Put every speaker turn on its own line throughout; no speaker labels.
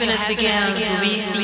Your happiness begins within you.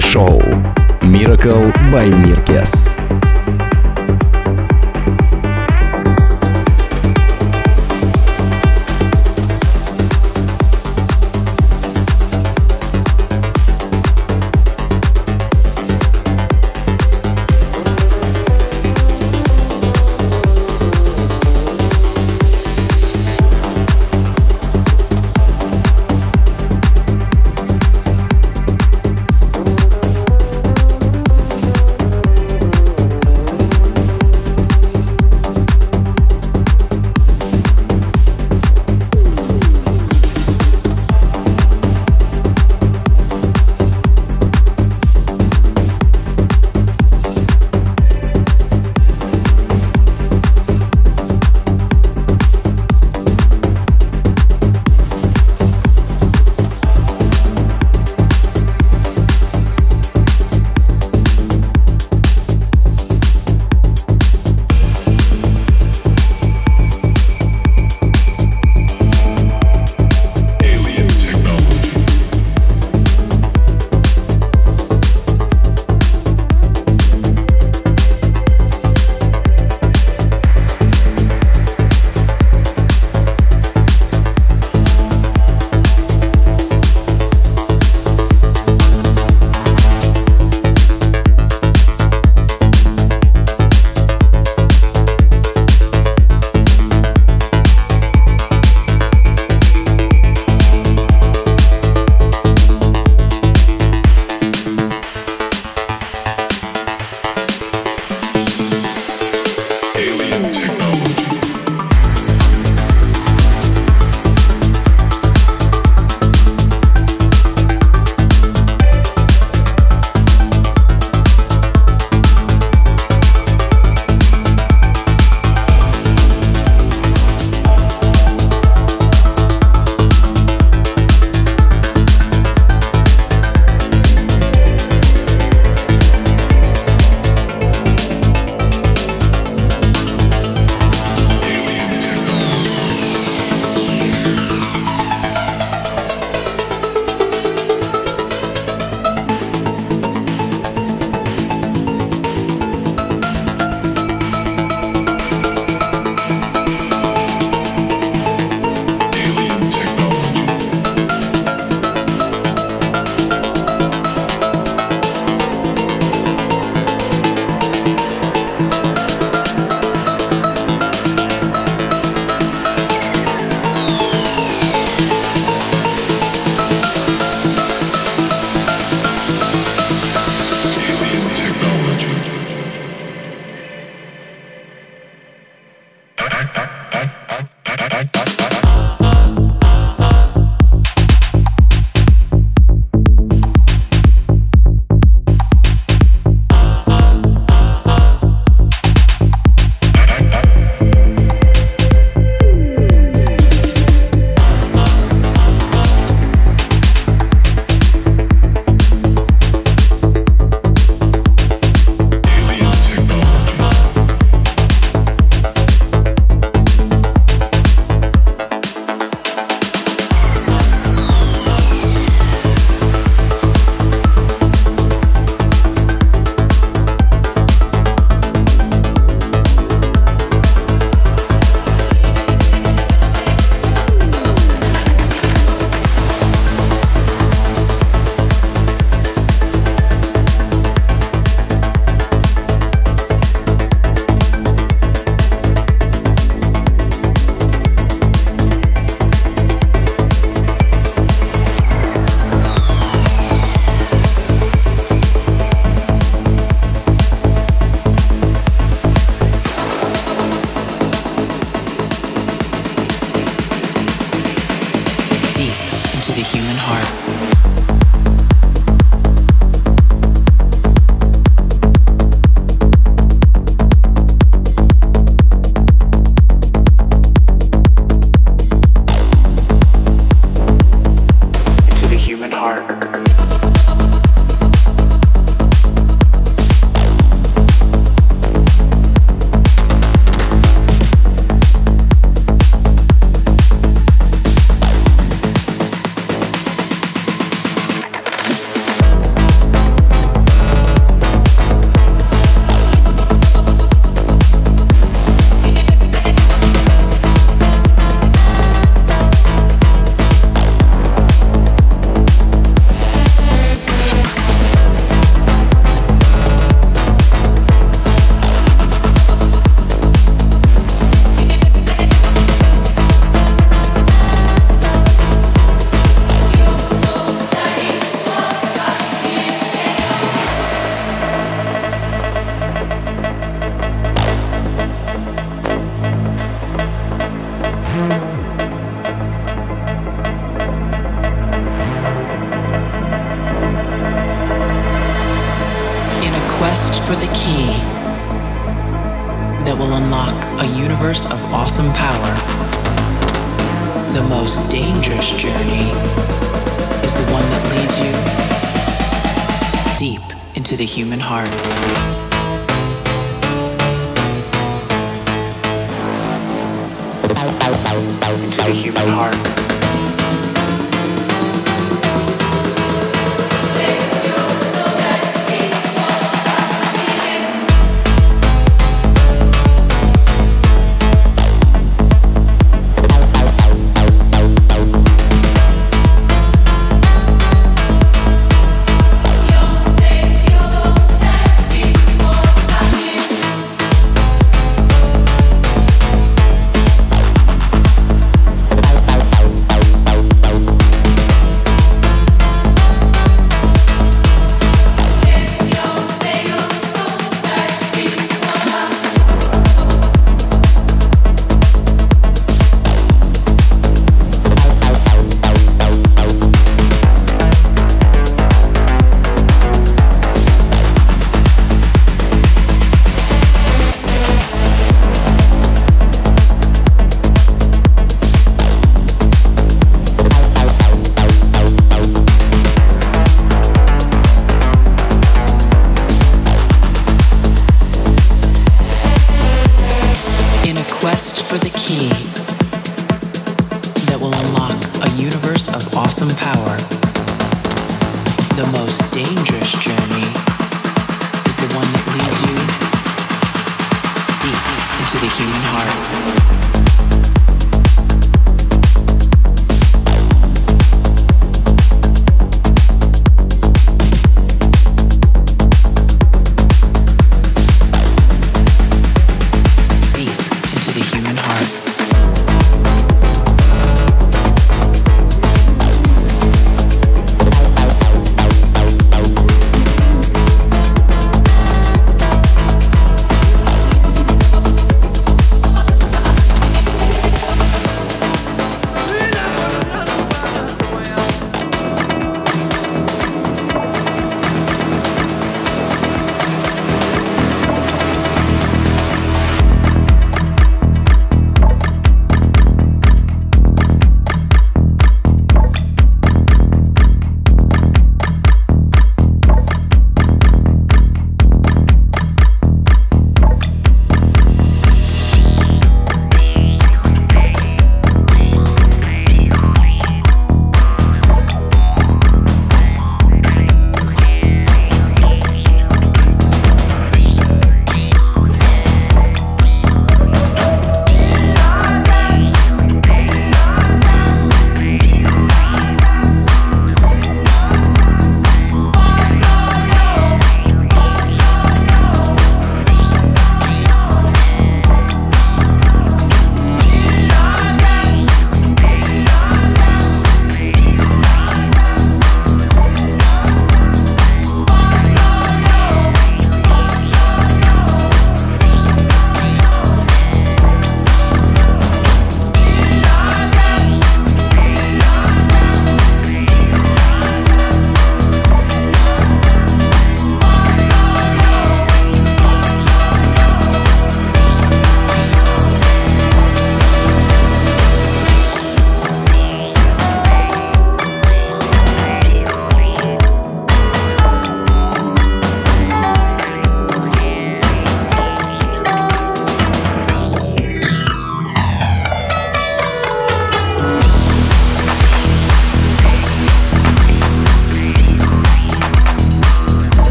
Шоу Miracle by Mirkes.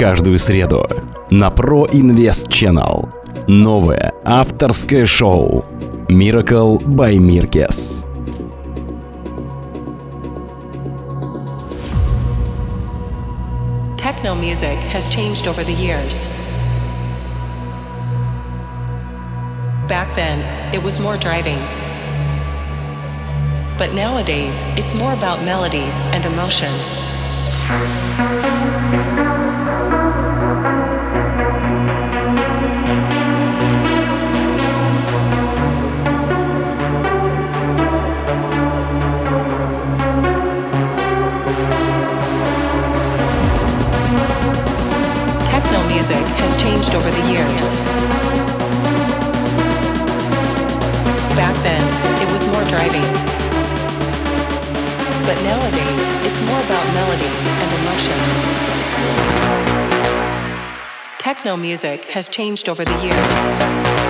каждую среду на Pro Invest Channel. Новое авторское шоу Miracle by Mirkess.
Techno music has changed over the years. Back then, it was more driving. But nowadays, it's more about melodies and emotions. Changed over the years. Back then, it was more driving. But nowadays, it's more about melodies and emotions. Techno music has changed over the years.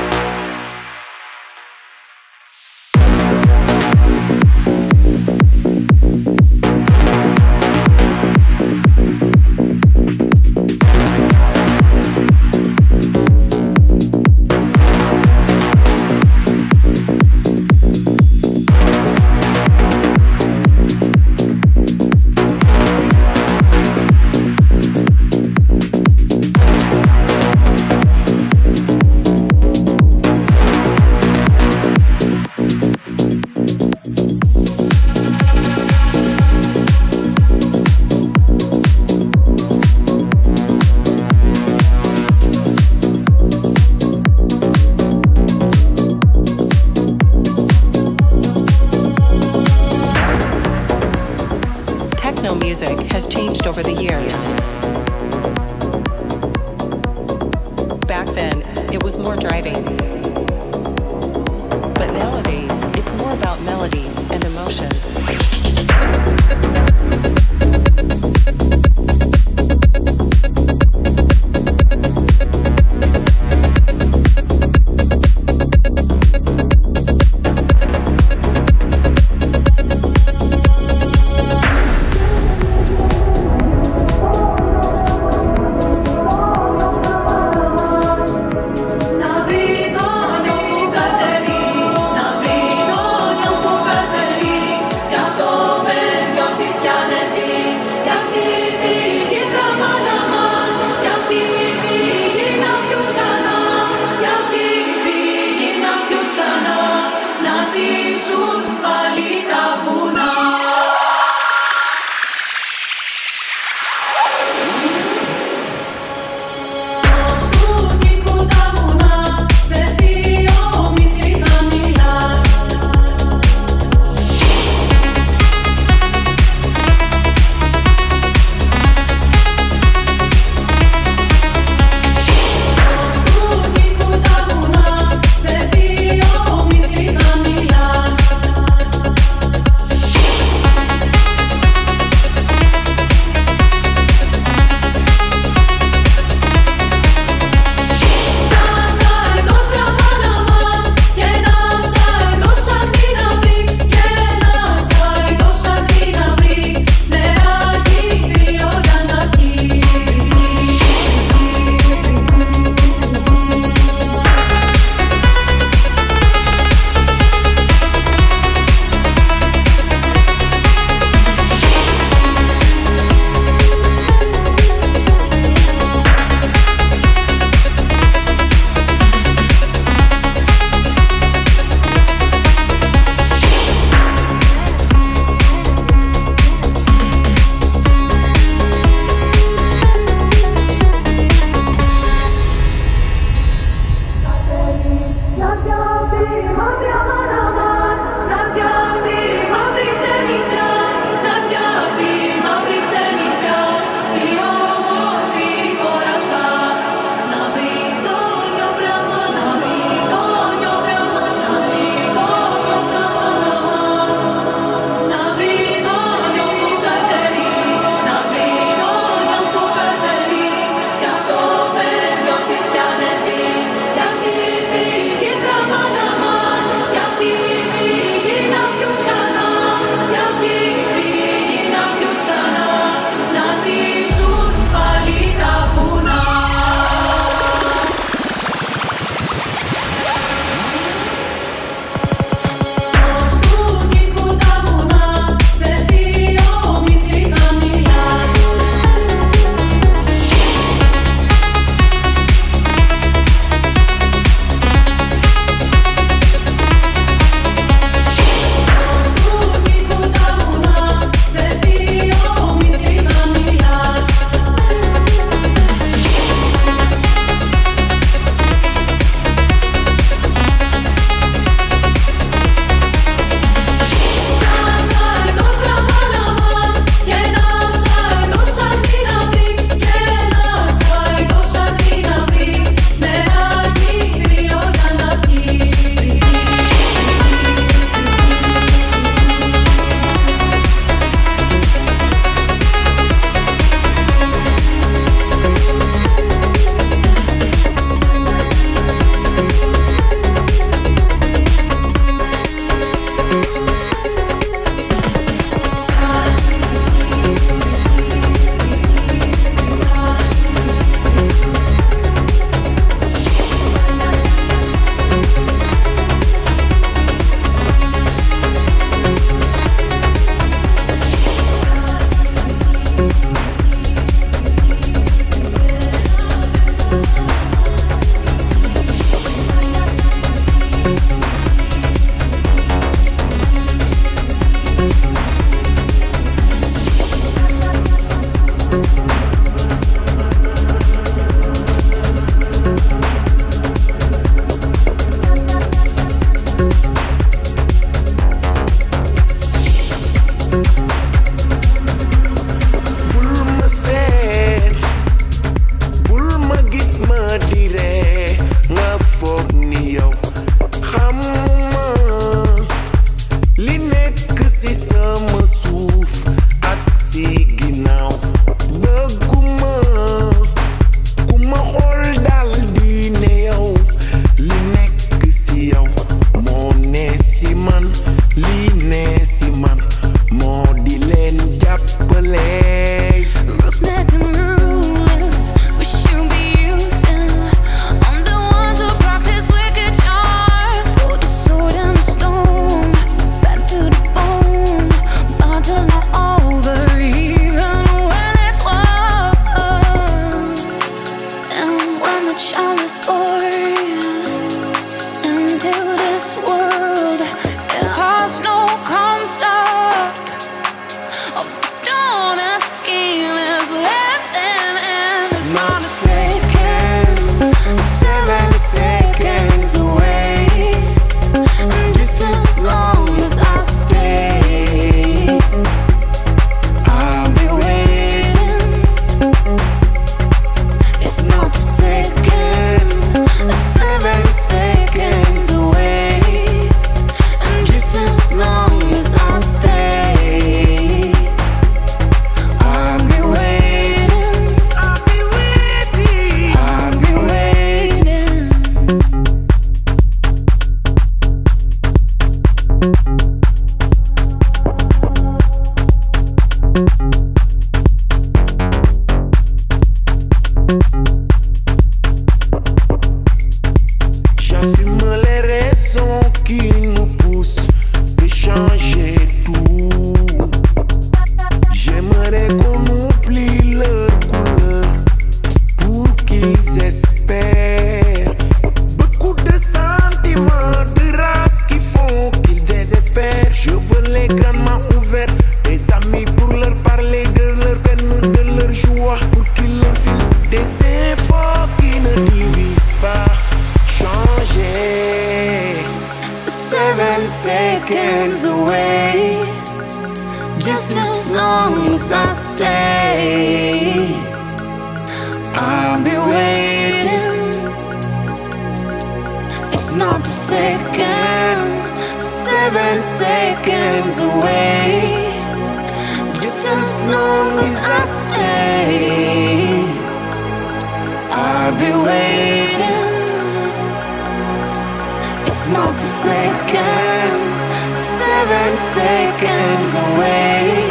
seconds away,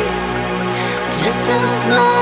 just as long.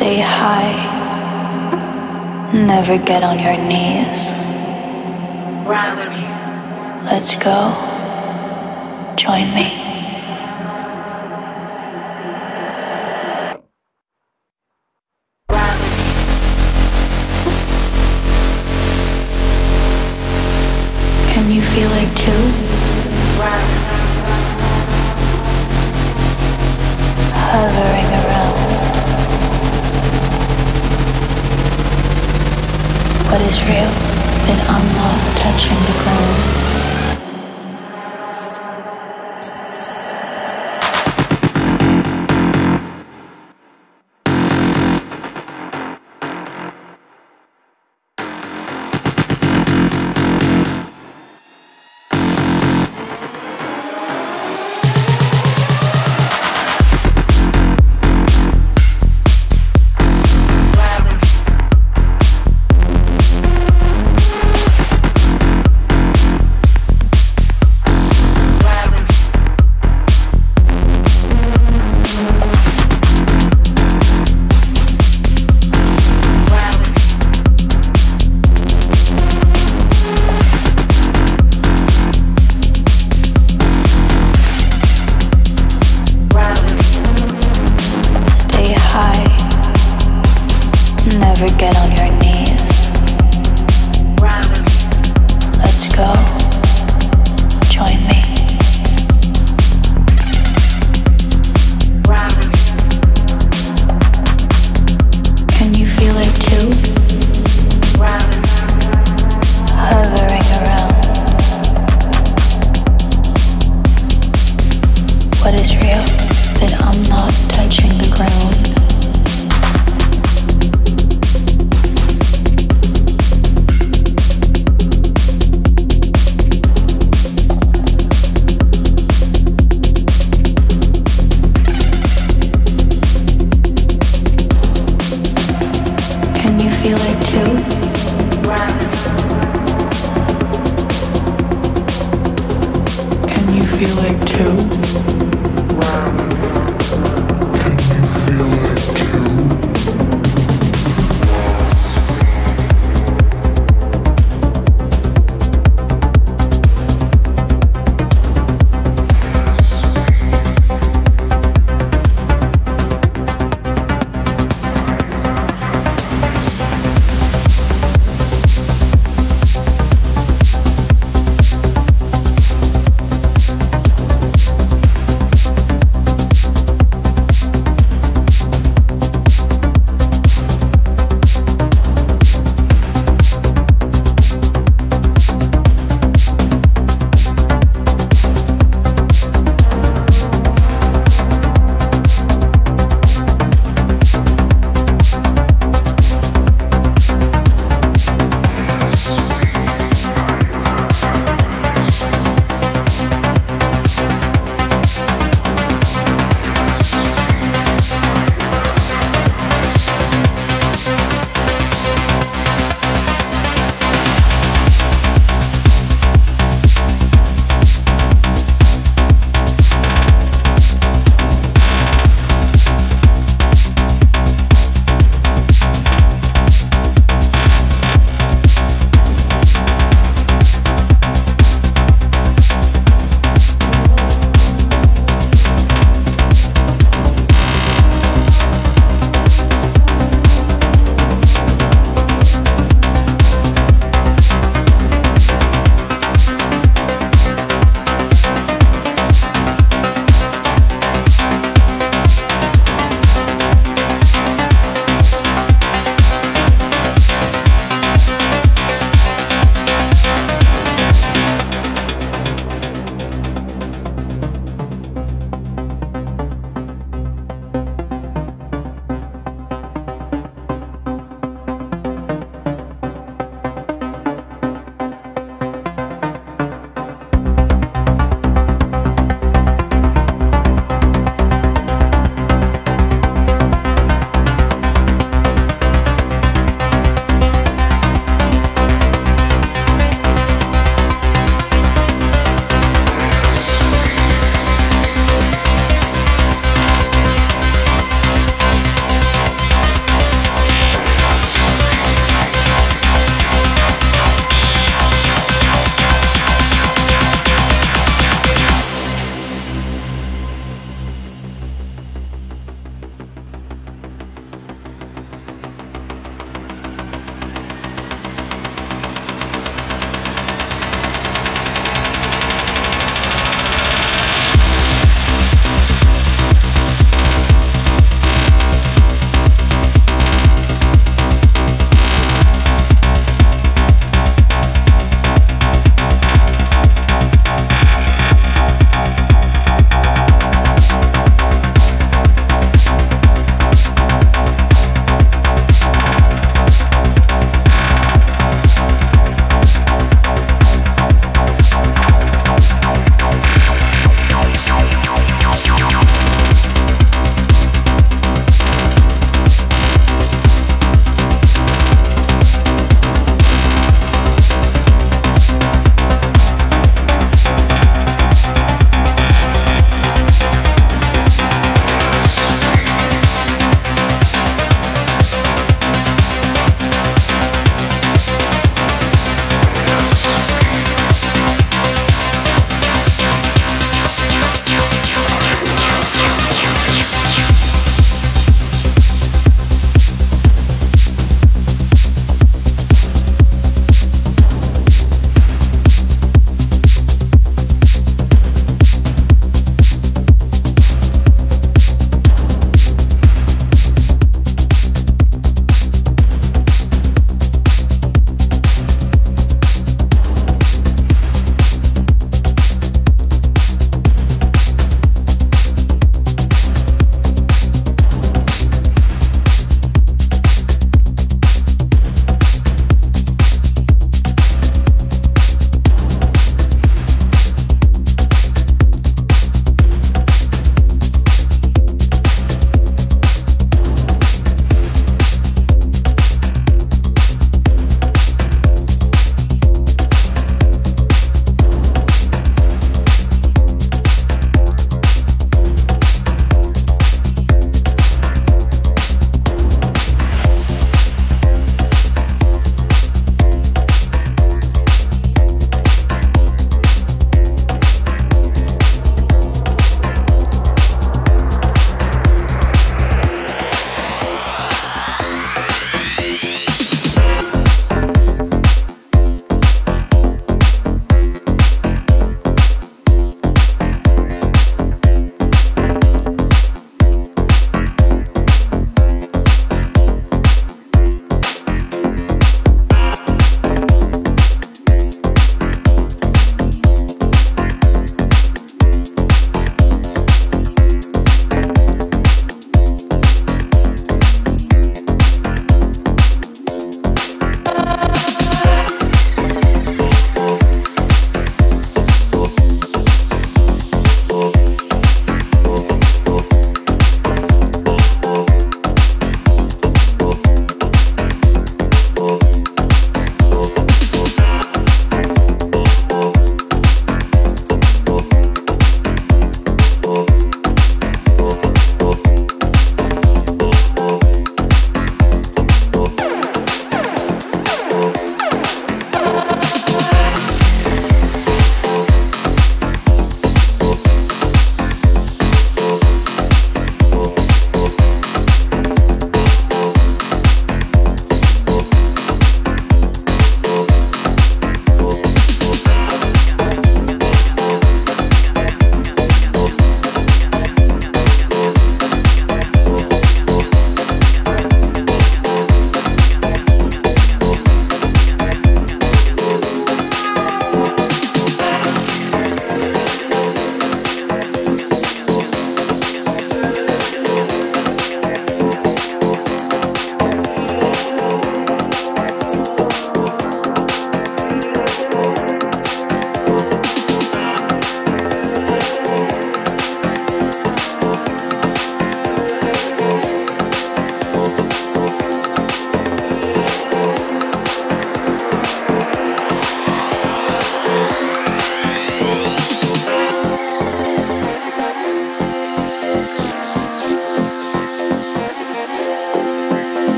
Stay high. Never get on your knees.
Ride with me.
Let's go. Join me.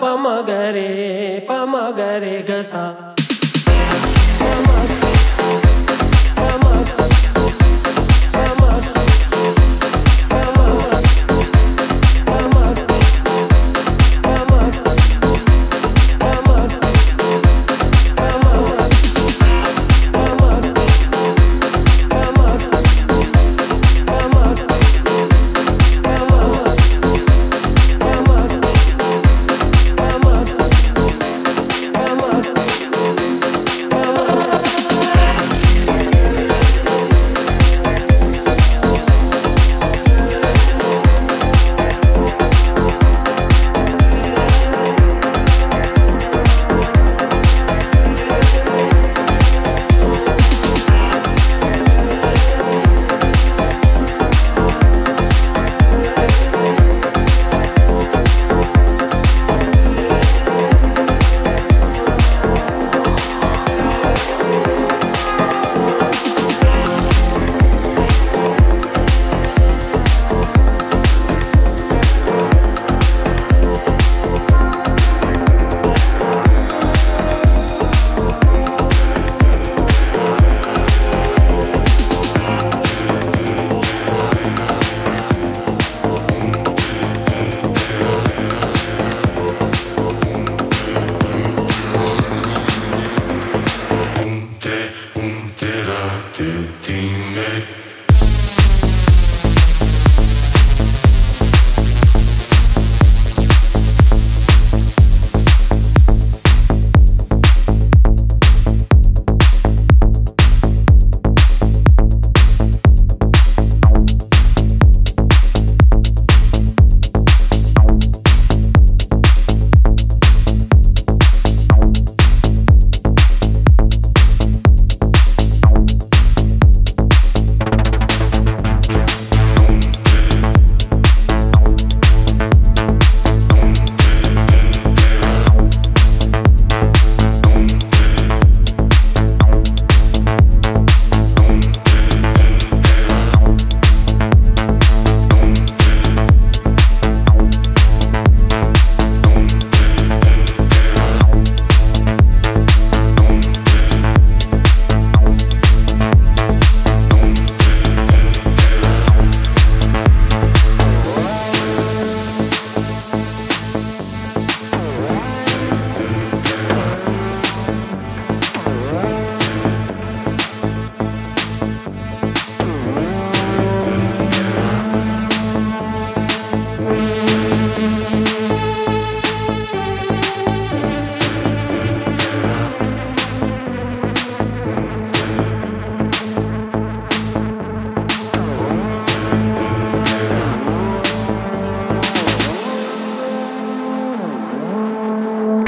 pamagare pamagare gasa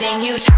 Everything you.